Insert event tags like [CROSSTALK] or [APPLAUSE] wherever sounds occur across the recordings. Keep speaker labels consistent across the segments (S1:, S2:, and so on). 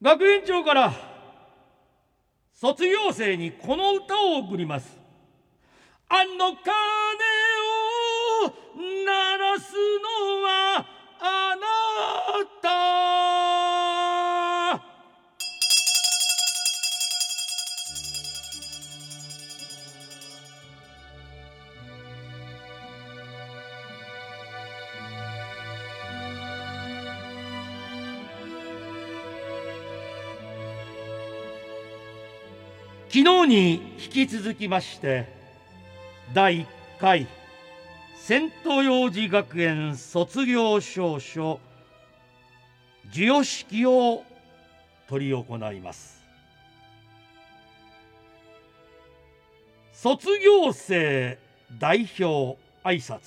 S1: 学園長から卒業生にこの歌を送ります。あの鐘を鳴らすのはあな昨日に引き続きまして第1回セント幼児学園卒業証書授与式を執り行います。卒業生代表挨拶。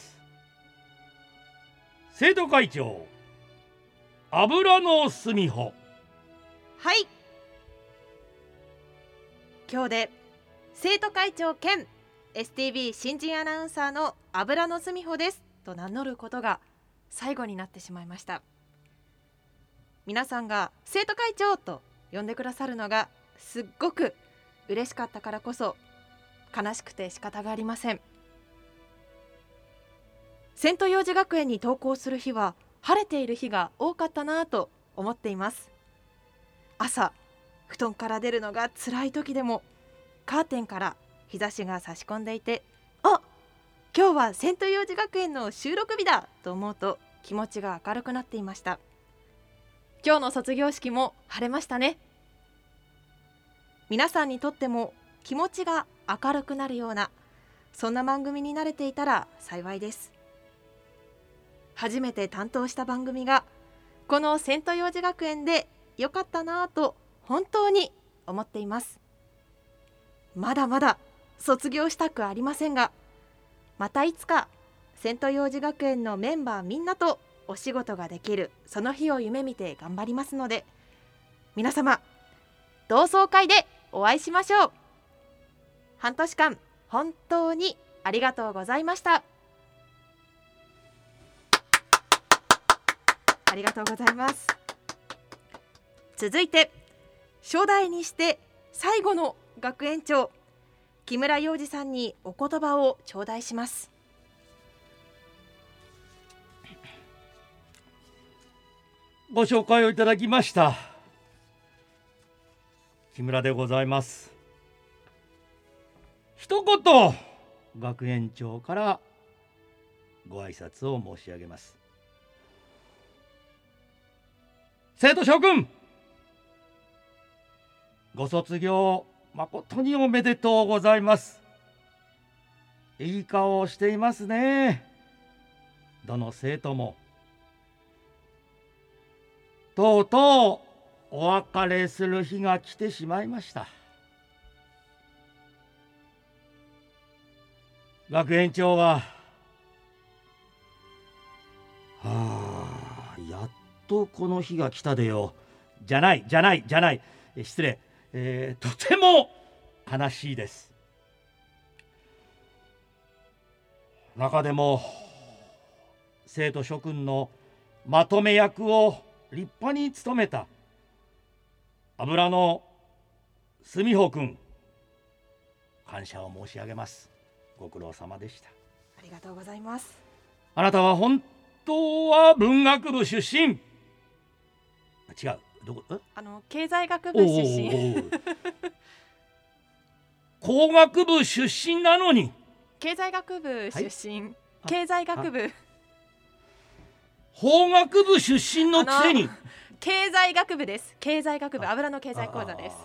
S1: 生徒会長油の澄穂。
S2: はい。今日で生徒会長兼 STB 新人アナウンサーの油野澄穂です。と名乗ることが最後になってしまいました。皆さんが生徒会長と呼んでくださるのがすっごく嬉しかったからこそ悲しくて仕方がありません。セント幼児学園に登校する日は晴れている日が多かったなぁと思っています。朝布団から出るのが辛い時でもカーテンから日差しが差し込んでいてあ今日はセント幼児学園の収録日だと思うと気持ちが明るくなっていました。今日の卒業式も晴れましたね。皆さんにとっても気持ちが明るくなるようなそんな番組に慣れていたら幸いです。初めて担当した番組がこのセント幼児学園で良かったなぁと本当に思っています。まだまだ卒業したくありませんがまたいつかセント幼児学園のメンバーみんなとお仕事ができるその日を夢見て頑張りますので皆様同窓会でお会いしましょう。半年間本当にありがとうございました。ありがとうございます。続いて初代にして最後の学園長木村洋二さんにお言葉を頂戴します。[COUGHS]
S1: ご紹介をいただきました。木村でございます。一言学園長からご挨拶を申し上げます。生徒諸君！ご卒業誠におめでとうございます。いい顔をしていますね。どの生徒も。とうとうお別れする日が来てしまいました。学園長ははあやっとこの日が来たでよ。じゃないじゃないじゃない。失礼。えー、とても悲しいです。中でも生徒諸君のまとめ役を立派に務めた油の澄穂君感謝を申し上げます。ご苦労様でした。
S2: ありがとうございます。
S1: あなたは本当は文学部出身。違うどこ
S2: あの経済学部出身。
S1: 工学部出身なのに。
S2: 経済学部出身、はい、経済学部。
S1: 法学部出身のくせに。
S2: 経済学部です。経済学部。油の経済講座です。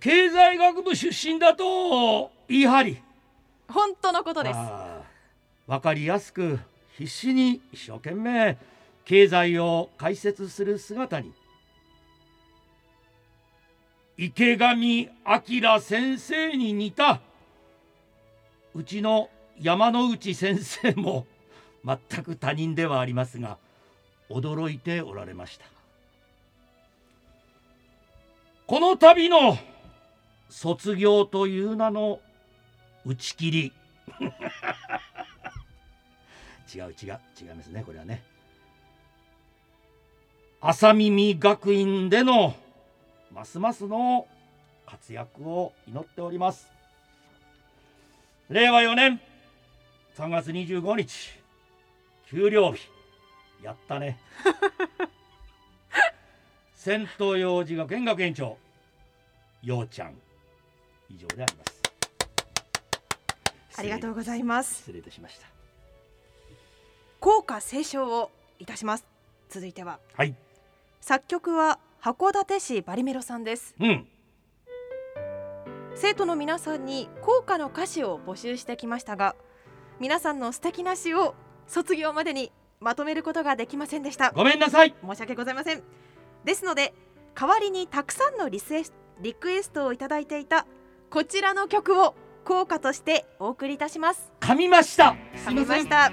S1: 経済学部出身だと言い張り。
S2: 本当のことです。
S1: わかりやすく必死に一生懸命経済を解説する姿に池上彰先生に似たうちの山内先生も全く他人ではありますが驚いておられました。この度の卒業という名の打ち切り。[LAUGHS] 違う違う違いますねこれはね。朝耳学院でのますますの活躍を祈っております。令和4年3月25日給料日。やったね。仙東幼児学園学園長ようちゃん。以上であります。
S2: ありがとうございます。
S1: 失礼いたしました。
S2: 校歌斉唱をいたします。続いては。
S1: はい。
S2: 作曲は函館市バリメロさんです。
S1: うん。
S2: 生徒の皆さんに校歌の歌詞を募集してきましたが皆さんの素敵な詩を卒業までにまとめることができませんでした。
S1: ごめんなさい。
S2: 申し訳ございません。ですので代わりにたくさんのリスリクエストをいただいていたこちらの曲を校歌としてお送りいたします。
S1: 噛みました。す
S2: 噛みました。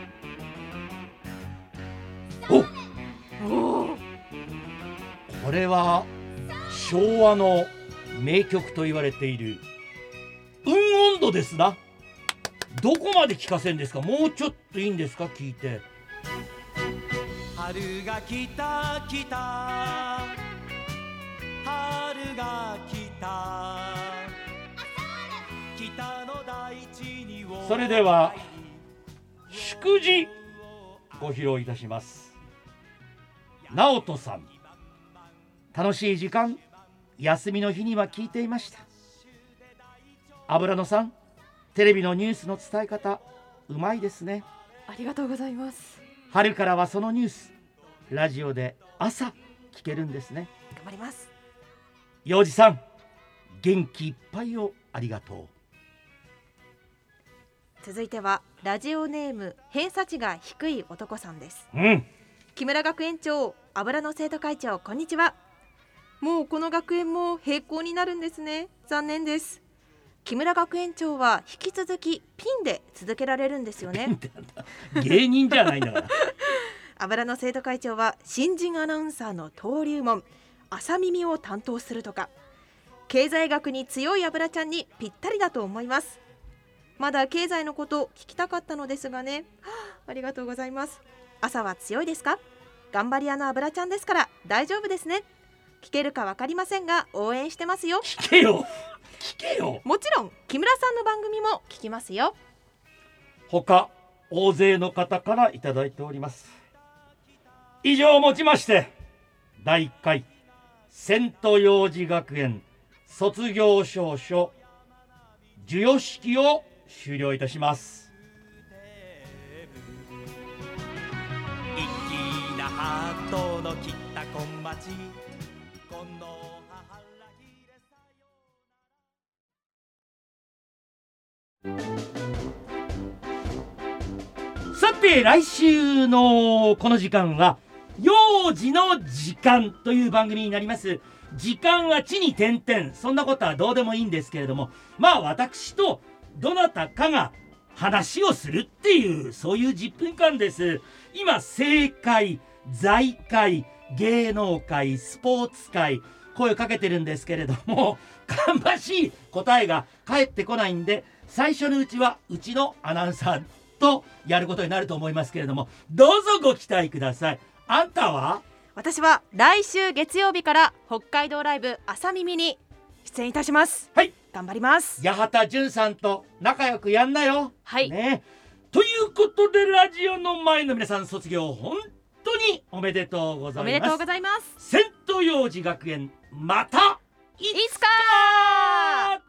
S1: お
S2: お。ー
S1: これは昭和の名曲と言われている「運温度」ですな。どこまで聞かせんですか？もうちょっといいんですか？聞いて。
S3: 春が来た来た。春が来た。北の大地に
S1: それでは祝辞ご披露いたします。直人さん楽しい時間休みの日には聞いていました。油野さんテレビのニュースの伝え方うまいですね。
S2: ありがとうございます。
S1: 春からはそのニュースラジオで朝聞けるんですね。
S2: 頑張ります。
S1: 幼児さん元気いっぱいをありがと
S2: 続いてはラジオネーム偏差値が低い男さんです。
S1: ううん。
S2: 木村学園長油野生徒会長こんにちはもうこの学園も閉校になるんですね。残念です。木村学園長は引き続きピンで続けられるんですよね。
S1: 芸人じゃないんだから。[LAUGHS]
S2: 油野生徒会長は新人アナウンサーの登竜門朝耳を担当するとか経済学に強い油ちゃんにぴったりだと思います。まだ経済のこと聞きたかったのですがね。はあありがとうございます。朝は強いですか？頑張り屋の油ちゃんですから大丈夫ですね聞けるかわかりませんが応援してますよ。
S1: 聞けよ。聞けよ。
S2: もちろん木村さんの番組も聞きますよ。
S1: 他大勢の方からいただいております。以上をもちまして第1回仙都幼児学園卒業証書授与式を終了いたします。
S3: 粋なハートの切った小町この母らひれさよ
S1: さて来週のこの時間は幼児の時間という番組になります。時間は地に点々そんなことはどうでもいいんですけれどもまあ私とどなたかが話をするっていうそういう10分間です。今政界財界芸能界スポーツ界声をかけてるんですけれども [LAUGHS] 芳しい答えが返ってこないんで最初のうちはうちのアナウンサーとやることになると思いますけれどもどうぞご期待ください。あんたは？
S2: 私は来週月曜日から北海道ライブ朝耳に出演いたします。
S1: はい。
S2: 頑張ります。
S1: 八幡淳さんと仲良くやんなよ。
S2: はい、
S1: ね。ということでラジオの前の皆さん卒業本当におめでとうございます。
S2: おめでとうございます。
S1: 戦闘幼児学園また
S2: いつか